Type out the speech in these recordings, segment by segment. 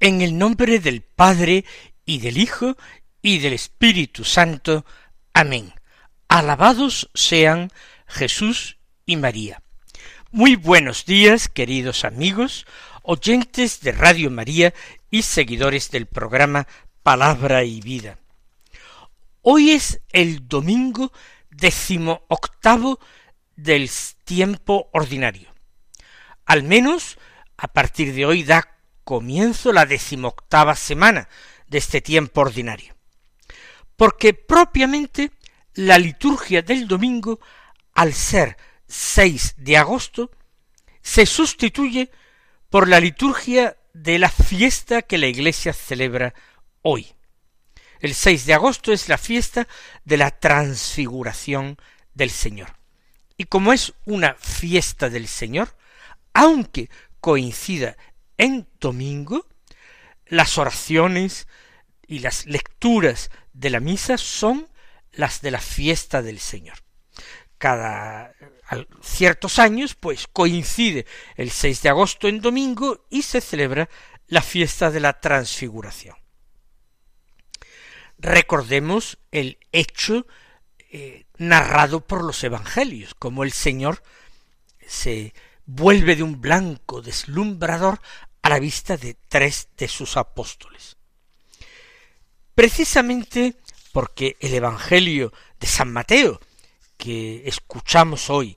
En el nombre del Padre y del Hijo y del Espíritu Santo. Amén. Alabados sean Jesús y María. Muy buenos días, queridos amigos, oyentes de Radio María y seguidores del programa Palabra y Vida. Hoy es el domingo décimo octavo del tiempo ordinario. Al menos a partir de hoy da comienzo la decimoctava semana de este tiempo ordinario. Porque propiamente la liturgia del domingo, al ser 6 de agosto, se sustituye por la liturgia de la fiesta que la Iglesia celebra hoy. El 6 de agosto es la fiesta de la transfiguración del Señor. Y como es una fiesta del Señor, aunque coincida en domingo, las oraciones y las lecturas de la misa son las de la fiesta del Señor. Cada ciertos años, pues coincide el 6 de agosto en domingo y se celebra la fiesta de la transfiguración. Recordemos el hecho eh, narrado por los evangelios, como el Señor se vuelve de un blanco deslumbrador a la vista de tres de sus apóstoles. Precisamente porque el Evangelio de San Mateo, que escuchamos hoy,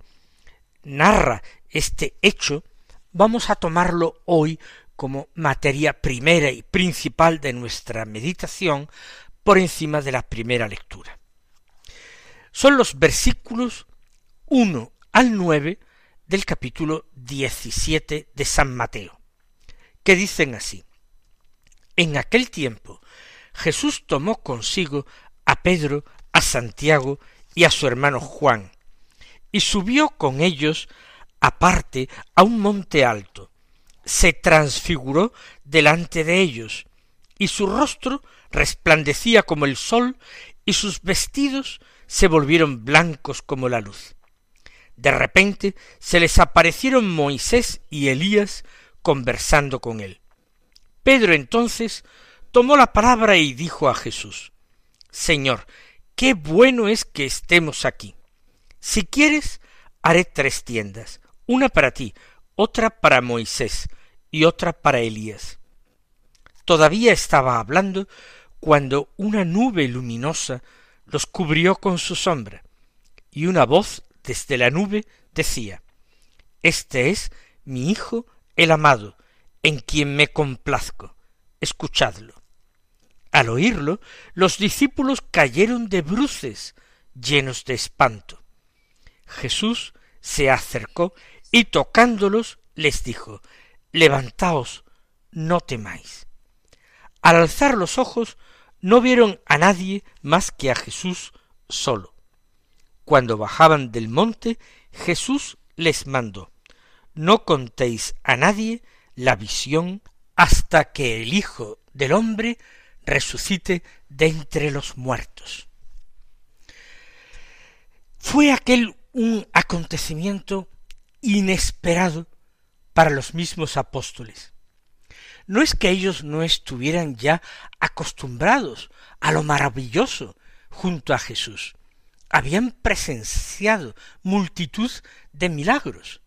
narra este hecho, vamos a tomarlo hoy como materia primera y principal de nuestra meditación por encima de la primera lectura. Son los versículos uno al nueve del capítulo diecisiete de San Mateo que dicen así. En aquel tiempo Jesús tomó consigo a Pedro, a Santiago y a su hermano Juan, y subió con ellos aparte a un monte alto, se transfiguró delante de ellos, y su rostro resplandecía como el sol, y sus vestidos se volvieron blancos como la luz. De repente se les aparecieron Moisés y Elías conversando con él. Pedro entonces tomó la palabra y dijo a Jesús, Señor, qué bueno es que estemos aquí. Si quieres, haré tres tiendas, una para ti, otra para Moisés y otra para Elías. Todavía estaba hablando cuando una nube luminosa los cubrió con su sombra, y una voz desde la nube decía, Este es mi Hijo el amado, en quien me complazco. Escuchadlo. Al oírlo, los discípulos cayeron de bruces, llenos de espanto. Jesús se acercó y tocándolos les dijo, Levantaos, no temáis. Al alzar los ojos, no vieron a nadie más que a Jesús solo. Cuando bajaban del monte, Jesús les mandó, no contéis a nadie la visión hasta que el Hijo del hombre resucite de entre los muertos. Fue aquel un acontecimiento inesperado para los mismos apóstoles. No es que ellos no estuvieran ya acostumbrados a lo maravilloso junto a Jesús. Habían presenciado multitud de milagros.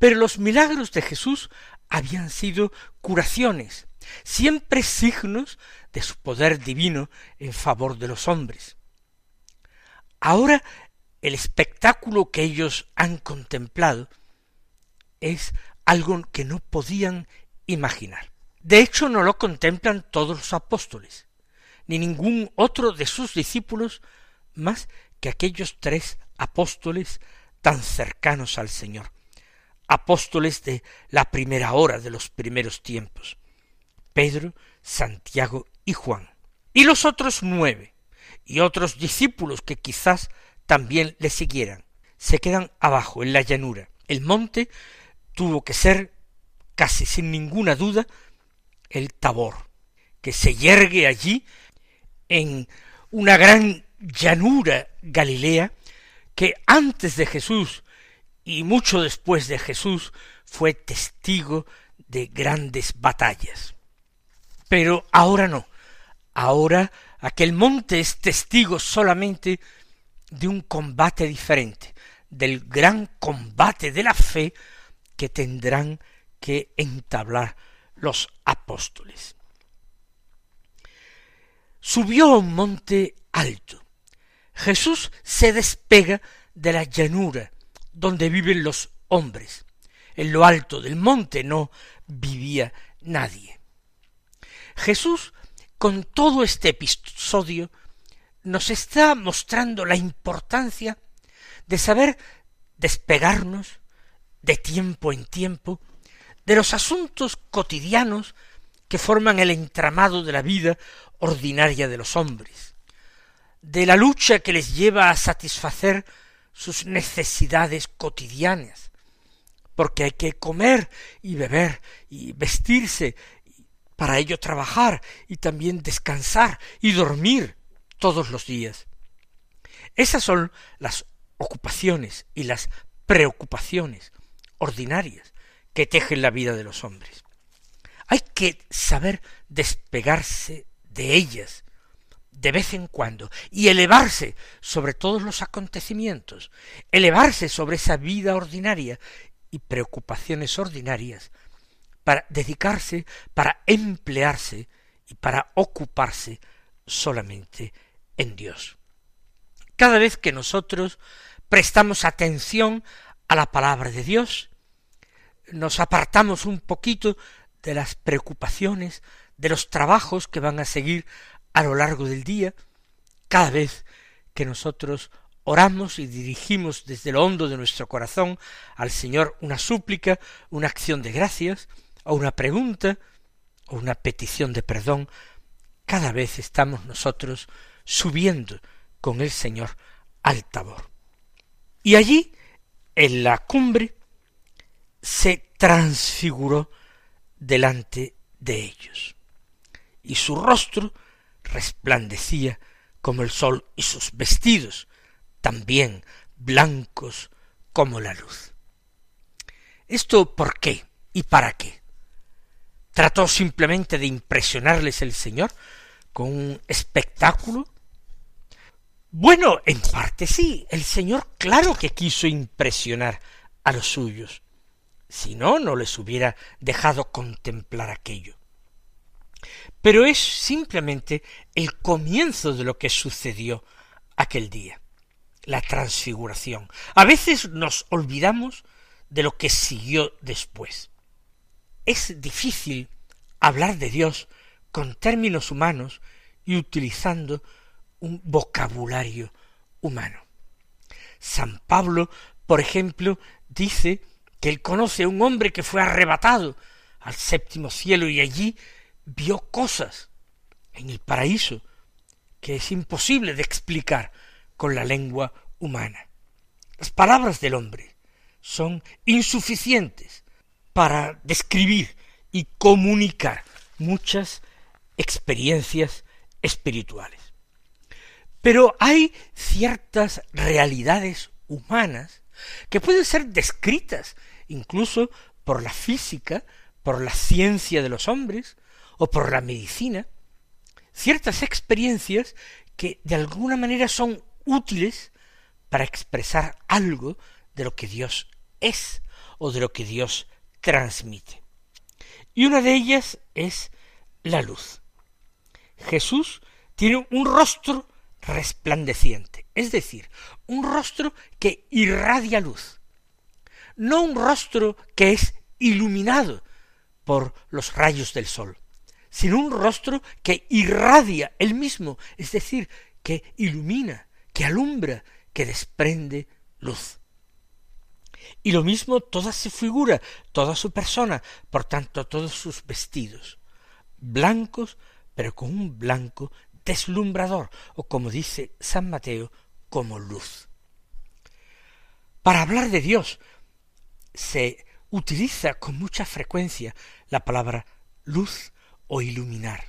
Pero los milagros de Jesús habían sido curaciones, siempre signos de su poder divino en favor de los hombres. Ahora el espectáculo que ellos han contemplado es algo que no podían imaginar. De hecho, no lo contemplan todos los apóstoles, ni ningún otro de sus discípulos más que aquellos tres apóstoles tan cercanos al Señor, apóstoles de la primera hora de los primeros tiempos, Pedro, Santiago y Juan, y los otros nueve, y otros discípulos que quizás también le siguieran, se quedan abajo, en la llanura. El monte tuvo que ser, casi sin ninguna duda, el Tabor, que se yergue allí en una gran llanura galilea que antes de Jesús y mucho después de Jesús fue testigo de grandes batallas. Pero ahora no. Ahora aquel monte es testigo solamente de un combate diferente, del gran combate de la fe que tendrán que entablar los apóstoles. Subió a un monte alto. Jesús se despega de la llanura donde viven los hombres. En lo alto del monte no vivía nadie. Jesús, con todo este episodio, nos está mostrando la importancia de saber despegarnos de tiempo en tiempo de los asuntos cotidianos que forman el entramado de la vida ordinaria de los hombres, de la lucha que les lleva a satisfacer sus necesidades cotidianas, porque hay que comer y beber y vestirse, para ello trabajar y también descansar y dormir todos los días. Esas son las ocupaciones y las preocupaciones ordinarias que tejen la vida de los hombres. Hay que saber despegarse de ellas de vez en cuando y elevarse sobre todos los acontecimientos, elevarse sobre esa vida ordinaria y preocupaciones ordinarias para dedicarse, para emplearse y para ocuparse solamente en Dios. Cada vez que nosotros prestamos atención a la palabra de Dios, nos apartamos un poquito de las preocupaciones, de los trabajos que van a seguir a lo largo del día, cada vez que nosotros oramos y dirigimos desde lo hondo de nuestro corazón al Señor una súplica, una acción de gracias, o una pregunta, o una petición de perdón, cada vez estamos nosotros subiendo con el Señor al tabor. Y allí, en la cumbre, se transfiguró delante de ellos, y su rostro resplandecía como el sol y sus vestidos, también blancos como la luz. ¿Esto por qué y para qué? ¿Trató simplemente de impresionarles el Señor con un espectáculo? Bueno, en parte sí, el Señor claro que quiso impresionar a los suyos, si no, no les hubiera dejado contemplar aquello. Pero es simplemente el comienzo de lo que sucedió aquel día, la transfiguración. A veces nos olvidamos de lo que siguió después. Es difícil hablar de Dios con términos humanos y utilizando un vocabulario humano. San Pablo, por ejemplo, dice que él conoce a un hombre que fue arrebatado al séptimo cielo y allí vio cosas en el paraíso que es imposible de explicar con la lengua humana. Las palabras del hombre son insuficientes para describir y comunicar muchas experiencias espirituales. Pero hay ciertas realidades humanas que pueden ser descritas incluso por la física, por la ciencia de los hombres o por la medicina, ciertas experiencias que de alguna manera son útiles para expresar algo de lo que Dios es o de lo que Dios transmite. Y una de ellas es la luz. Jesús tiene un rostro resplandeciente, es decir, un rostro que irradia luz no un rostro que es iluminado por los rayos del sol, sino un rostro que irradia él mismo, es decir, que ilumina, que alumbra, que desprende luz. Y lo mismo toda su figura, toda su persona, por tanto todos sus vestidos, blancos, pero con un blanco deslumbrador, o como dice San Mateo, como luz. Para hablar de Dios se utiliza con mucha frecuencia la palabra luz o iluminar.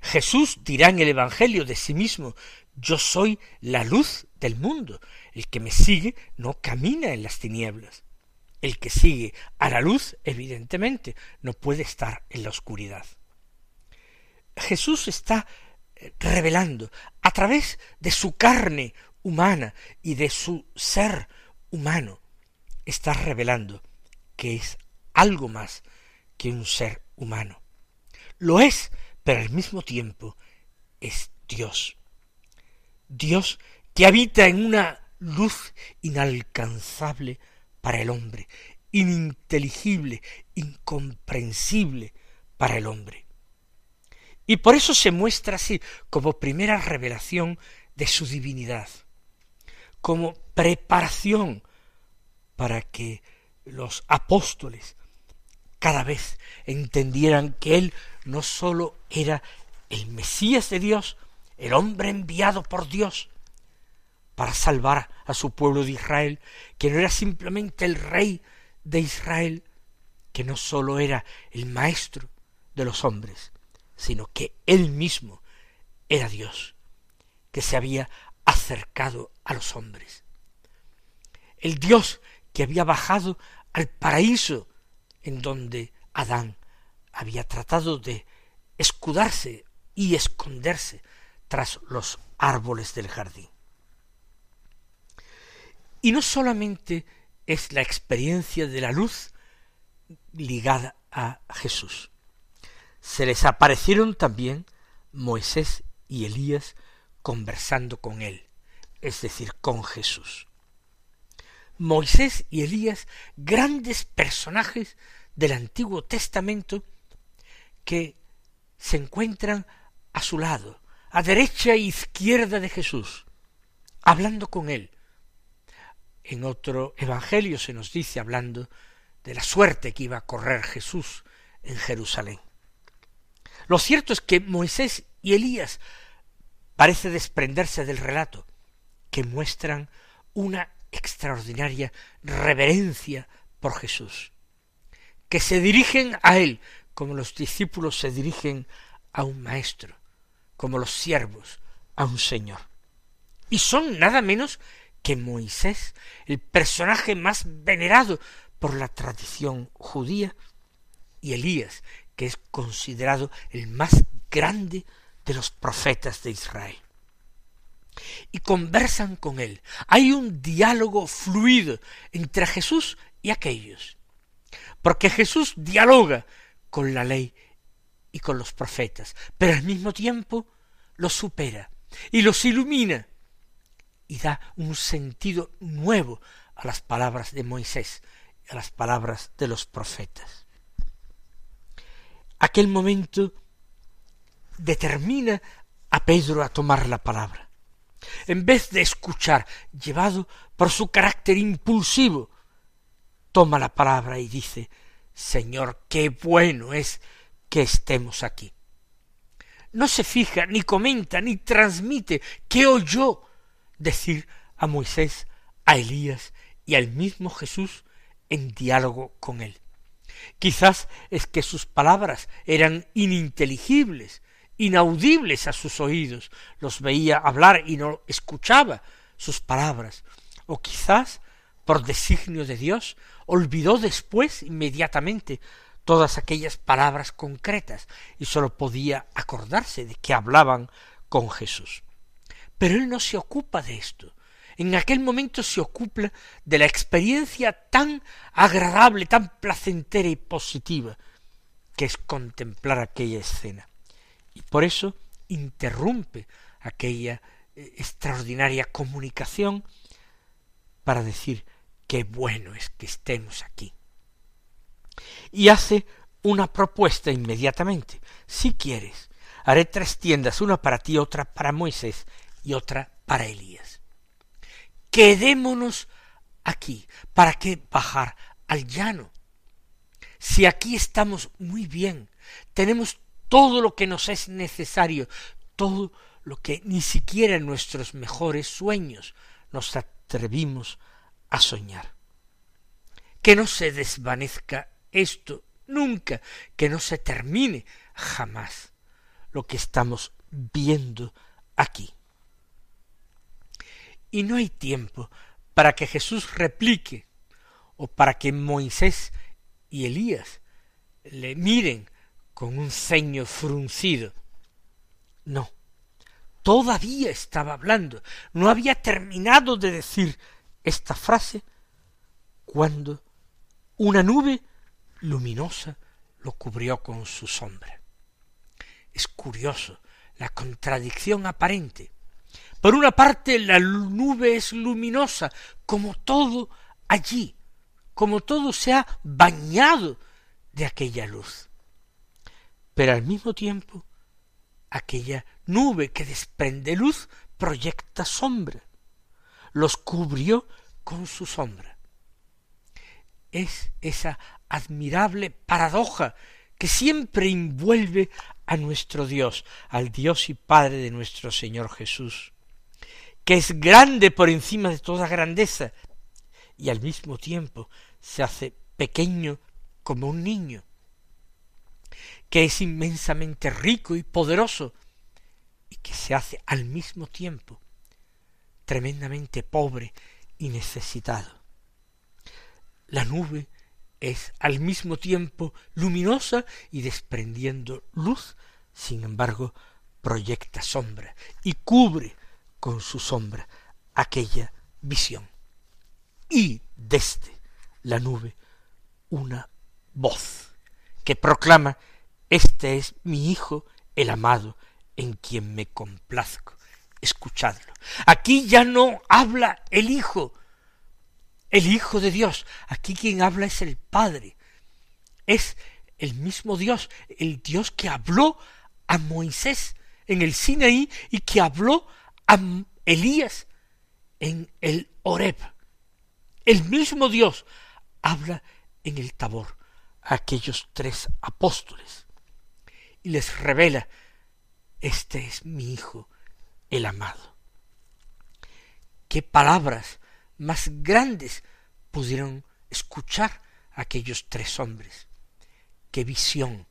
Jesús dirá en el Evangelio de sí mismo, yo soy la luz del mundo. El que me sigue no camina en las tinieblas. El que sigue a la luz, evidentemente, no puede estar en la oscuridad. Jesús está eh, revelando a través de su carne humana y de su ser humano, está revelando que es algo más que un ser humano. Lo es, pero al mismo tiempo es Dios. Dios que habita en una luz inalcanzable para el hombre, ininteligible, incomprensible para el hombre. Y por eso se muestra así como primera revelación de su divinidad, como preparación para que los apóstoles cada vez entendieran que Él no sólo era el Mesías de Dios, el hombre enviado por Dios para salvar a su pueblo de Israel, que no era simplemente el rey de Israel, que no sólo era el maestro de los hombres, sino que él mismo era Dios, que se había acercado a los hombres. El Dios que había bajado al paraíso en donde Adán había tratado de escudarse y esconderse tras los árboles del jardín. Y no solamente es la experiencia de la luz ligada a Jesús, se les aparecieron también Moisés y Elías conversando con él, es decir, con Jesús. Moisés y Elías, grandes personajes del Antiguo Testamento que se encuentran a su lado, a derecha e izquierda de Jesús, hablando con él. En otro evangelio se nos dice hablando de la suerte que iba a correr Jesús en Jerusalén. Lo cierto es que Moisés y Elías parece desprenderse del relato, que muestran una extraordinaria reverencia por Jesús, que se dirigen a él como los discípulos se dirigen a un maestro, como los siervos a un señor. Y son nada menos que Moisés, el personaje más venerado por la tradición judía, y Elías, que es considerado el más grande de los profetas de Israel. Y conversan con él. Hay un diálogo fluido entre Jesús y aquellos. Porque Jesús dialoga con la ley y con los profetas, pero al mismo tiempo los supera y los ilumina y da un sentido nuevo a las palabras de Moisés a las palabras de los profetas. Aquel momento determina a Pedro a tomar la palabra. En vez de escuchar, llevado por su carácter impulsivo, toma la palabra y dice Señor, qué bueno es que estemos aquí. No se fija, ni comenta, ni transmite qué oyó decir a Moisés, a Elías y al mismo Jesús en diálogo con él. Quizás es que sus palabras eran ininteligibles, inaudibles a sus oídos, los veía hablar y no escuchaba sus palabras, o quizás por designio de Dios olvidó después inmediatamente todas aquellas palabras concretas y sólo podía acordarse de que hablaban con Jesús. Pero él no se ocupa de esto. En aquel momento se ocupa de la experiencia tan agradable, tan placentera y positiva que es contemplar aquella escena. Y por eso interrumpe aquella eh, extraordinaria comunicación para decir qué bueno es que estemos aquí. Y hace una propuesta inmediatamente. Si quieres, haré tres tiendas, una para ti, otra para Moisés y otra para Elías. Quedémonos aquí. ¿Para qué bajar al llano? Si aquí estamos muy bien, tenemos todo lo que nos es necesario, todo lo que ni siquiera en nuestros mejores sueños nos atrevimos a soñar. Que no se desvanezca esto nunca, que no se termine jamás lo que estamos viendo aquí. Y no hay tiempo para que Jesús replique o para que Moisés y Elías le miren con un ceño fruncido. No, todavía estaba hablando, no había terminado de decir esta frase cuando una nube luminosa lo cubrió con su sombra. Es curioso la contradicción aparente. Por una parte la nube es luminosa, como todo allí, como todo se ha bañado de aquella luz. Pero al mismo tiempo, aquella nube que desprende luz proyecta sombra, los cubrió con su sombra. Es esa admirable paradoja que siempre envuelve a nuestro Dios, al Dios y Padre de nuestro Señor Jesús, que es grande por encima de toda grandeza, y al mismo tiempo se hace pequeño como un niño, que es inmensamente rico y poderoso, y que se hace al mismo tiempo tremendamente pobre y necesitado. La nube es al mismo tiempo luminosa y desprendiendo luz, sin embargo, proyecta sombra y cubre con su sombra aquella visión. Y desde la nube una voz que proclama Este es mi Hijo el amado, en quien me complazco. Escuchadlo. Aquí ya no habla el Hijo, el Hijo de Dios. Aquí quien habla es el Padre. Es el mismo Dios, el Dios que habló a Moisés en el Sinaí y que habló a Elías en el Horeb. El mismo Dios habla en el Tabor a aquellos tres apóstoles y les revela, este es mi Hijo, el amado. ¿Qué palabras más grandes pudieron escuchar aquellos tres hombres. Qué visión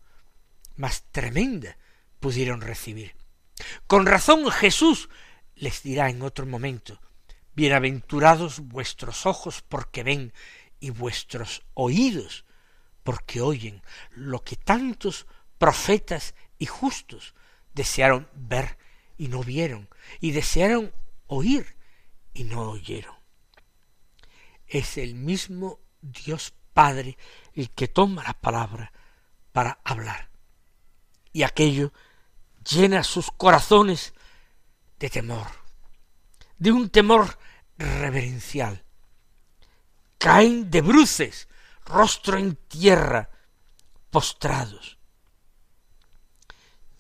más tremenda pudieron recibir. Con razón Jesús les dirá en otro momento, Bienaventurados vuestros ojos porque ven y vuestros oídos porque oyen lo que tantos profetas y justos desearon ver y no vieron, y desearon oír y no oyeron es el mismo Dios Padre el que toma la palabra para hablar. Y aquello llena sus corazones de temor, de un temor reverencial. Caen de bruces, rostro en tierra, postrados,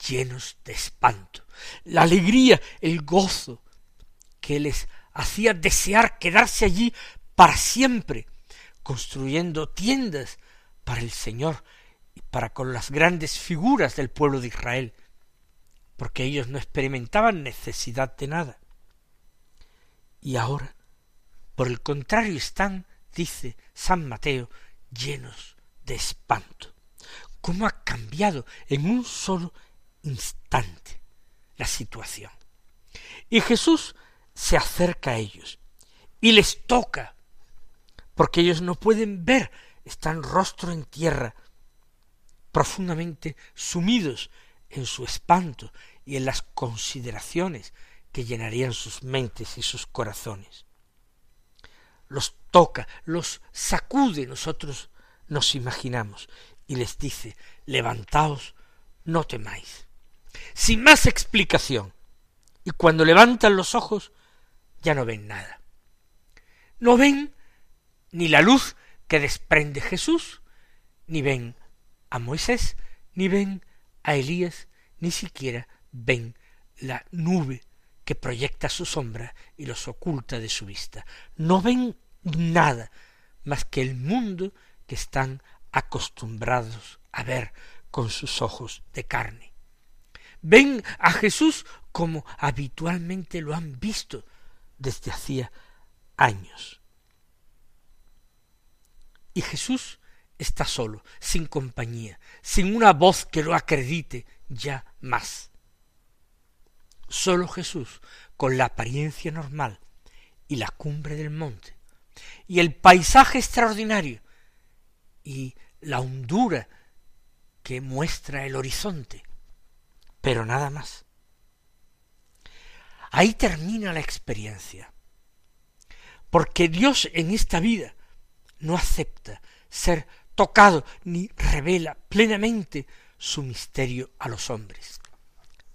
llenos de espanto. La alegría, el gozo que les hacía desear quedarse allí para siempre, construyendo tiendas para el Señor y para con las grandes figuras del pueblo de Israel, porque ellos no experimentaban necesidad de nada. Y ahora, por el contrario, están, dice San Mateo, llenos de espanto. ¿Cómo ha cambiado en un solo instante la situación? Y Jesús se acerca a ellos y les toca porque ellos no pueden ver, están rostro en tierra, profundamente sumidos en su espanto y en las consideraciones que llenarían sus mentes y sus corazones. Los toca, los sacude, nosotros nos imaginamos, y les dice, levantaos, no temáis. Sin más explicación. Y cuando levantan los ojos, ya no ven nada. No ven ni la luz que desprende Jesús, ni ven a Moisés, ni ven a Elías, ni siquiera ven la nube que proyecta su sombra y los oculta de su vista. No ven nada más que el mundo que están acostumbrados a ver con sus ojos de carne. Ven a Jesús como habitualmente lo han visto desde hacía años. Y Jesús está solo, sin compañía, sin una voz que lo acredite ya más. Solo Jesús, con la apariencia normal y la cumbre del monte, y el paisaje extraordinario, y la hondura que muestra el horizonte, pero nada más. Ahí termina la experiencia, porque Dios en esta vida no acepta ser tocado ni revela plenamente su misterio a los hombres.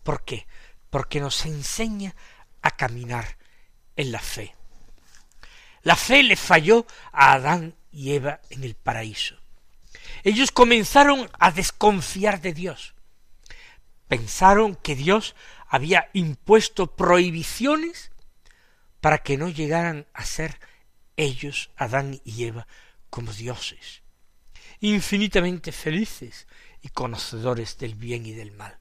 ¿Por qué? Porque nos enseña a caminar en la fe. La fe le falló a Adán y Eva en el paraíso. Ellos comenzaron a desconfiar de Dios. Pensaron que Dios había impuesto prohibiciones para que no llegaran a ser ellos, Adán y Eva, como dioses, infinitamente felices y conocedores del bien y del mal.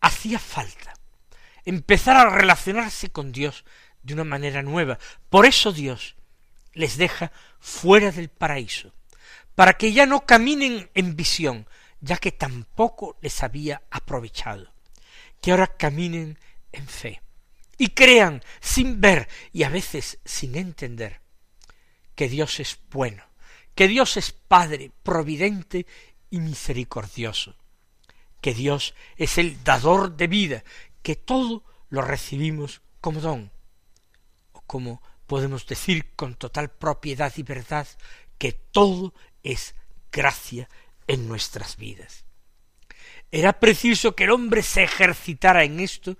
Hacía falta empezar a relacionarse con Dios de una manera nueva. Por eso Dios les deja fuera del paraíso, para que ya no caminen en visión, ya que tampoco les había aprovechado, que ahora caminen en fe y crean sin ver y a veces sin entender que Dios es bueno, que Dios es Padre providente y misericordioso, que Dios es el dador de vida, que todo lo recibimos como don, o como podemos decir con total propiedad y verdad, que todo es gracia en nuestras vidas. Era preciso que el hombre se ejercitara en esto,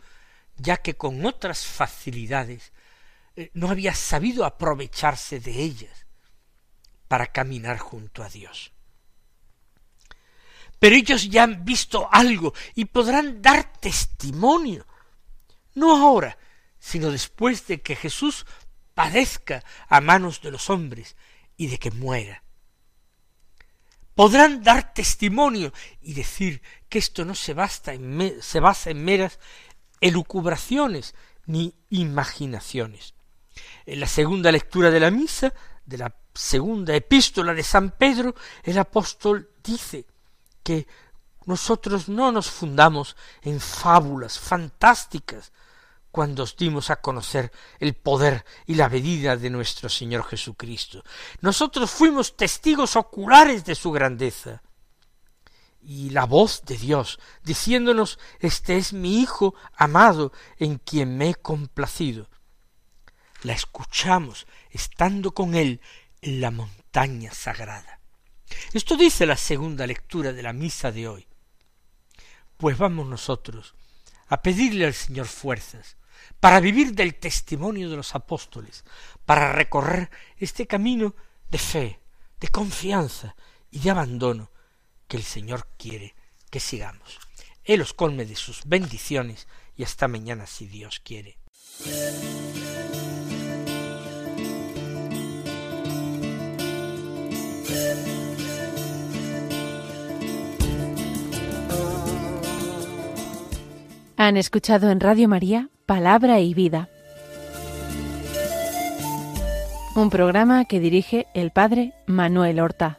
ya que con otras facilidades eh, no había sabido aprovecharse de ellas para caminar junto a Dios. Pero ellos ya han visto algo y podrán dar testimonio, no ahora, sino después de que Jesús padezca a manos de los hombres y de que muera. Podrán dar testimonio y decir que esto no se, basta en se basa en meras elucubraciones ni imaginaciones, en la segunda lectura de la misa, de la segunda epístola de San Pedro, el apóstol dice que nosotros no nos fundamos en fábulas fantásticas cuando os dimos a conocer el poder y la medida de nuestro Señor Jesucristo. Nosotros fuimos testigos oculares de su grandeza. Y la voz de Dios diciéndonos, Este es mi Hijo amado en quien me he complacido la escuchamos estando con él en la montaña sagrada. Esto dice la segunda lectura de la misa de hoy. Pues vamos nosotros a pedirle al Señor fuerzas para vivir del testimonio de los apóstoles, para recorrer este camino de fe, de confianza y de abandono que el Señor quiere que sigamos. Él os colme de sus bendiciones y hasta mañana si Dios quiere. Han escuchado en Radio María Palabra y Vida, un programa que dirige el Padre Manuel Horta.